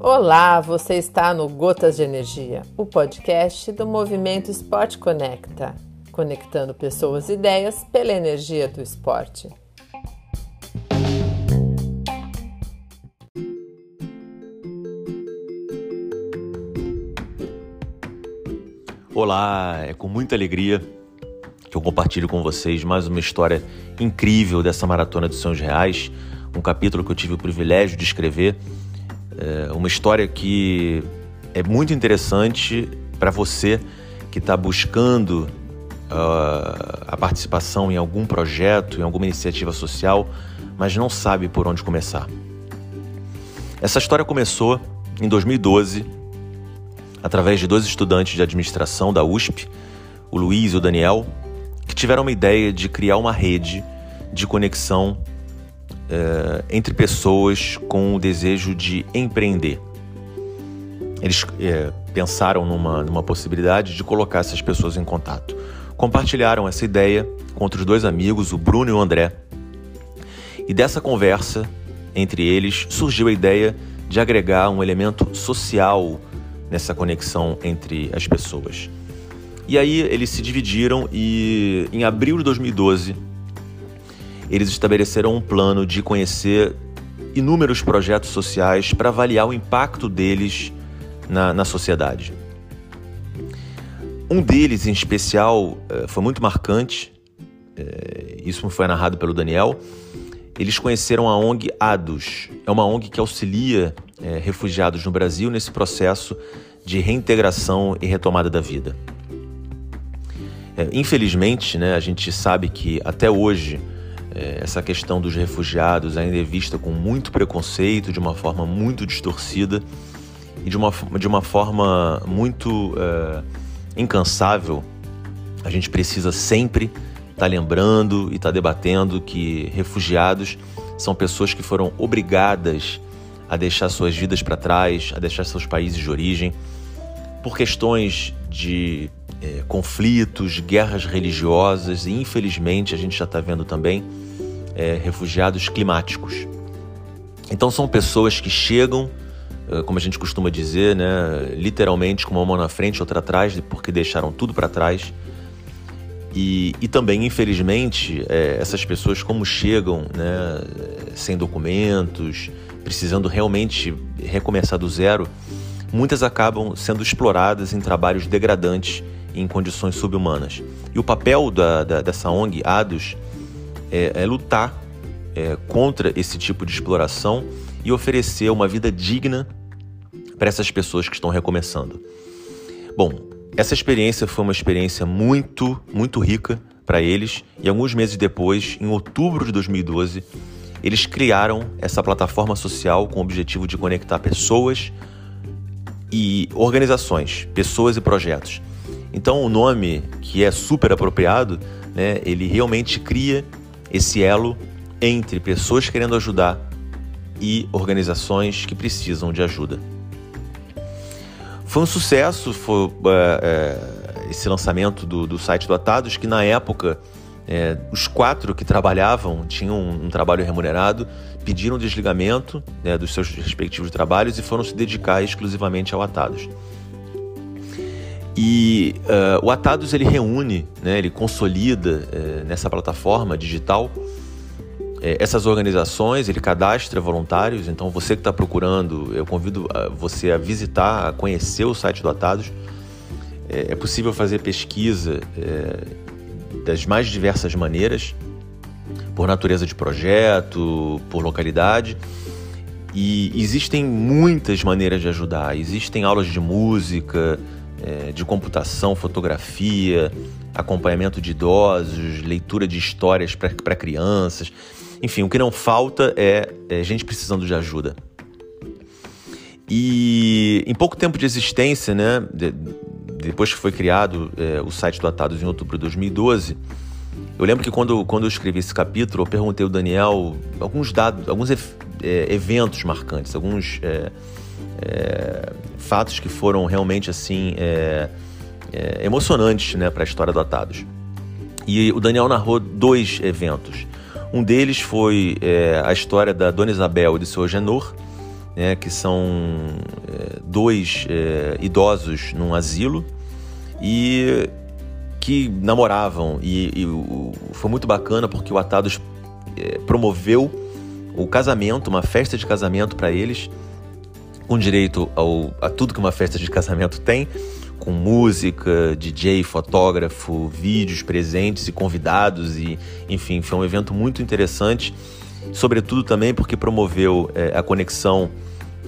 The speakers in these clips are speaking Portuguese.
Olá, você está no Gotas de Energia, o podcast do movimento Esporte Conecta, conectando pessoas e ideias pela energia do esporte. Olá, é com muita alegria que eu compartilho com vocês mais uma história incrível dessa maratona dos Sãos Reais, um capítulo que eu tive o privilégio de escrever é uma história que é muito interessante para você que está buscando uh, a participação em algum projeto, em alguma iniciativa social, mas não sabe por onde começar. Essa história começou em 2012, através de dois estudantes de administração da USP, o Luiz e o Daniel, tiveram uma ideia de criar uma rede de conexão uh, entre pessoas com o desejo de empreender. Eles uh, pensaram numa, numa possibilidade de colocar essas pessoas em contato. Compartilharam essa ideia com outros dois amigos, o Bruno e o André. E dessa conversa entre eles surgiu a ideia de agregar um elemento social nessa conexão entre as pessoas. E aí eles se dividiram e em abril de 2012 eles estabeleceram um plano de conhecer inúmeros projetos sociais para avaliar o impacto deles na, na sociedade. Um deles, em especial, eh, foi muito marcante, eh, isso foi narrado pelo Daniel. Eles conheceram a ONG ADOS, é uma ONG que auxilia é, refugiados no Brasil nesse processo de reintegração e retomada da vida. É, infelizmente, né, a gente sabe que até hoje é, essa questão dos refugiados ainda é vista com muito preconceito, de uma forma muito distorcida e de uma, de uma forma muito é, incansável. A gente precisa sempre estar tá lembrando e estar tá debatendo que refugiados são pessoas que foram obrigadas a deixar suas vidas para trás, a deixar seus países de origem, por questões de é, conflitos, guerras religiosas e, infelizmente, a gente já está vendo também é, refugiados climáticos. Então, são pessoas que chegam, é, como a gente costuma dizer, né, literalmente com uma mão na frente e outra atrás, porque deixaram tudo para trás. E, e, também, infelizmente, é, essas pessoas, como chegam né, sem documentos, precisando realmente recomeçar do zero, muitas acabam sendo exploradas em trabalhos degradantes em condições subhumanas. E o papel da, da, dessa ONG, ADOS, é, é lutar é, contra esse tipo de exploração e oferecer uma vida digna para essas pessoas que estão recomeçando. Bom, essa experiência foi uma experiência muito, muito rica para eles e alguns meses depois, em outubro de 2012, eles criaram essa plataforma social com o objetivo de conectar pessoas e organizações, pessoas e projetos então o nome, que é super apropriado, né, ele realmente cria esse elo entre pessoas querendo ajudar e organizações que precisam de ajuda. Foi um sucesso foi, é, é, esse lançamento do, do, site do Atados, que na época é, os quatro que trabalhavam tinham um, um trabalho remunerado, pediram desligamento né, dos seus respectivos trabalhos e foram se dedicar exclusivamente ao Atados. E uh, o Atados ele reúne, né, ele consolida uh, nessa plataforma digital uh, essas organizações, ele cadastra voluntários. Então, você que está procurando, eu convido você a visitar, a conhecer o site do Atados. É, é possível fazer pesquisa das mais diversas maneiras, por natureza de projeto, por localidade. E existem muitas maneiras de ajudar. Existem aulas de música, é, de computação, fotografia, acompanhamento de idosos, leitura de histórias para crianças. Enfim, o que não falta é, é gente precisando de ajuda. E em pouco tempo de existência, né, depois que foi criado é, o site do Atados em outubro de 2012, eu lembro que quando, quando eu escrevi esse capítulo, eu perguntei ao Daniel alguns dados, alguns é, eventos marcantes, alguns é, fatos que foram realmente assim emocionantes né, para a história do Atados. E o Daniel narrou dois eventos. Um deles foi a história da Dona Isabel e do seu Agenor, né, que são é, dois é, idosos num asilo e que namoravam. E, e foi muito bacana porque o Atados é, promoveu o casamento, uma festa de casamento para eles, com direito ao, a tudo que uma festa de casamento tem, com música, DJ, fotógrafo, vídeos, presentes e convidados e, enfim, foi um evento muito interessante, sobretudo também porque promoveu é, a conexão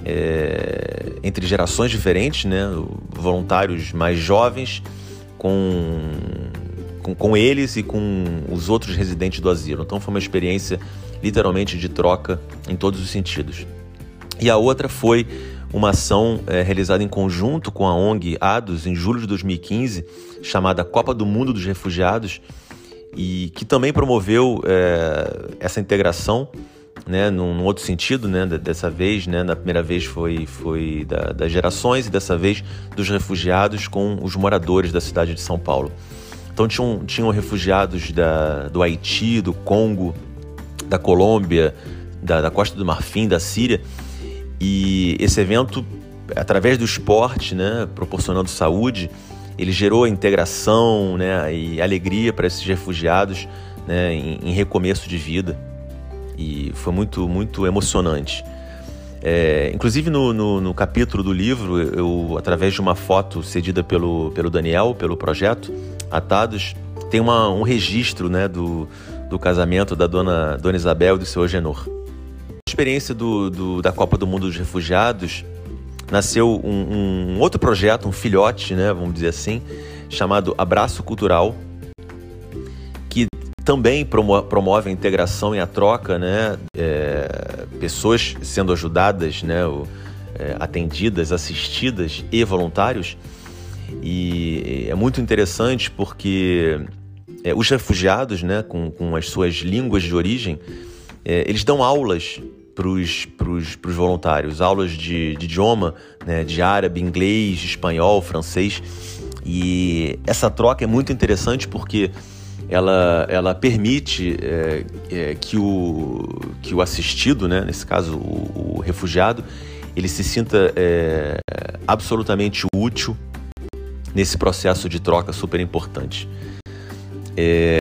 é, entre gerações diferentes, né? voluntários mais jovens com, com, com, eles e com os outros residentes do asilo. Então foi uma experiência literalmente de troca em todos os sentidos. E a outra foi uma ação é, realizada em conjunto com a ONG ADOS em julho de 2015, chamada Copa do Mundo dos Refugiados, e que também promoveu é, essa integração né, num, num, outro sentido, né, dessa vez, né, na primeira vez foi, foi da, das gerações e dessa vez dos refugiados com os moradores da cidade de São Paulo. Então tinham, tinham refugiados da, do Haiti, do Congo, da Colômbia, da, da Costa do Marfim, da Síria, e esse evento, através do esporte, né, proporcionando saúde, ele gerou integração né, e alegria para esses refugiados né, em, em recomeço de vida e foi muito, muito emocionante. É, inclusive no, no, no, capítulo do livro, eu, através de uma foto cedida pelo, pelo Daniel, pelo projeto Atados, tem uma, um registro né, do, do casamento da dona, dona Isabel e do seu Agenor. A experiência do, do, da Copa do Mundo dos Refugiados nasceu um, um outro projeto, um filhote, né, vamos dizer assim, chamado Abraço Cultural, também promove a integração e a troca, né? É, pessoas sendo ajudadas, né? O, é, atendidas, assistidas e voluntários. E é muito interessante porque é, os refugiados, né, com, com as suas línguas de origem, é, eles dão aulas para os voluntários, aulas de, de idioma, né, de árabe, inglês, espanhol, francês. E essa troca é muito interessante porque ela, ela permite é, é, que, o, que o assistido, né, nesse caso o, o refugiado, ele se sinta é, absolutamente útil nesse processo de troca super importante. É,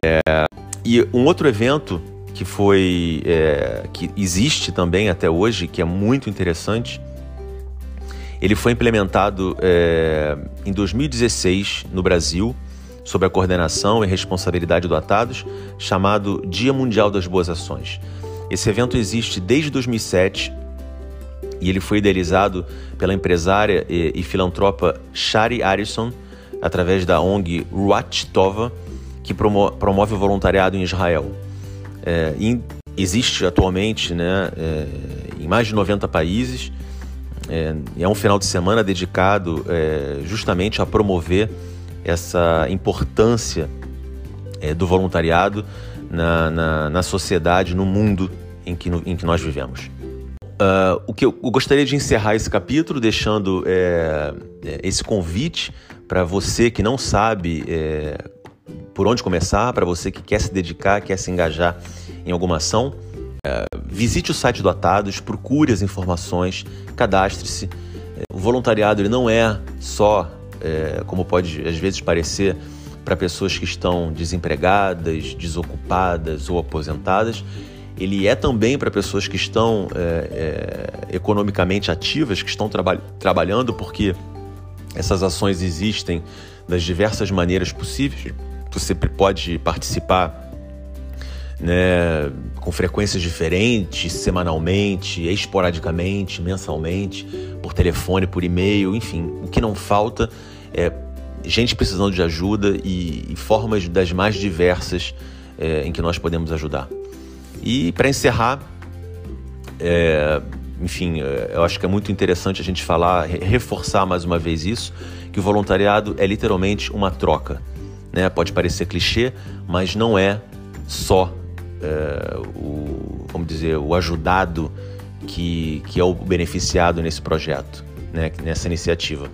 e um outro evento que foi é, que existe também até hoje, que é muito interessante, ele foi implementado é, em 2016 no Brasil sob a coordenação e responsabilidade do Atados, chamado Dia Mundial das Boas Ações. Esse evento existe desde 2007 e ele foi idealizado pela empresária e, e filantropa Shari Arison, através da ONG Ruach Tova, que promo promove o voluntariado em Israel. É, em, existe atualmente né, é, em mais de 90 países. É, é um final de semana dedicado é, justamente a promover essa importância é, do voluntariado na, na, na, sociedade, no mundo em que, no, em que nós vivemos. Uh, o que eu, eu, gostaria de encerrar esse capítulo deixando é, esse convite para você que não sabe é, por onde começar, para você que quer se dedicar, quer se engajar em alguma ação. É, visite o site do Atados, procure as informações, cadastre-se. O voluntariado ele não é só é, como pode às vezes parecer para pessoas que estão desempregadas, desocupadas ou aposentadas, ele é também para pessoas que estão é, é, economicamente ativas, que estão traba trabalhando, porque essas ações existem das diversas maneiras possíveis. Você pode participar né, com frequências diferentes, semanalmente, esporadicamente, mensalmente, por telefone, por e-mail, enfim. O que não falta é gente precisando de ajuda e, e formas das mais diversas é, em que nós podemos ajudar. E para encerrar, é, enfim, é, eu acho que é muito interessante a gente falar, reforçar mais uma vez isso, que o voluntariado é literalmente uma troca. Né? Pode parecer clichê, mas não é só é, o, vamos dizer, o ajudado que, que é o beneficiado nesse projeto, né, nessa iniciativa.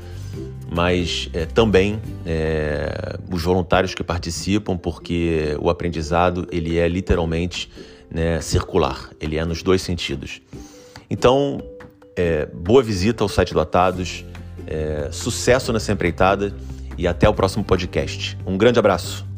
Mas é, também é, os voluntários que participam, porque o aprendizado ele é literalmente né, circular, ele é nos dois sentidos. Então, é, boa visita ao site do Atados, sucesso nessa empreitada e até o próximo podcast. Um grande abraço.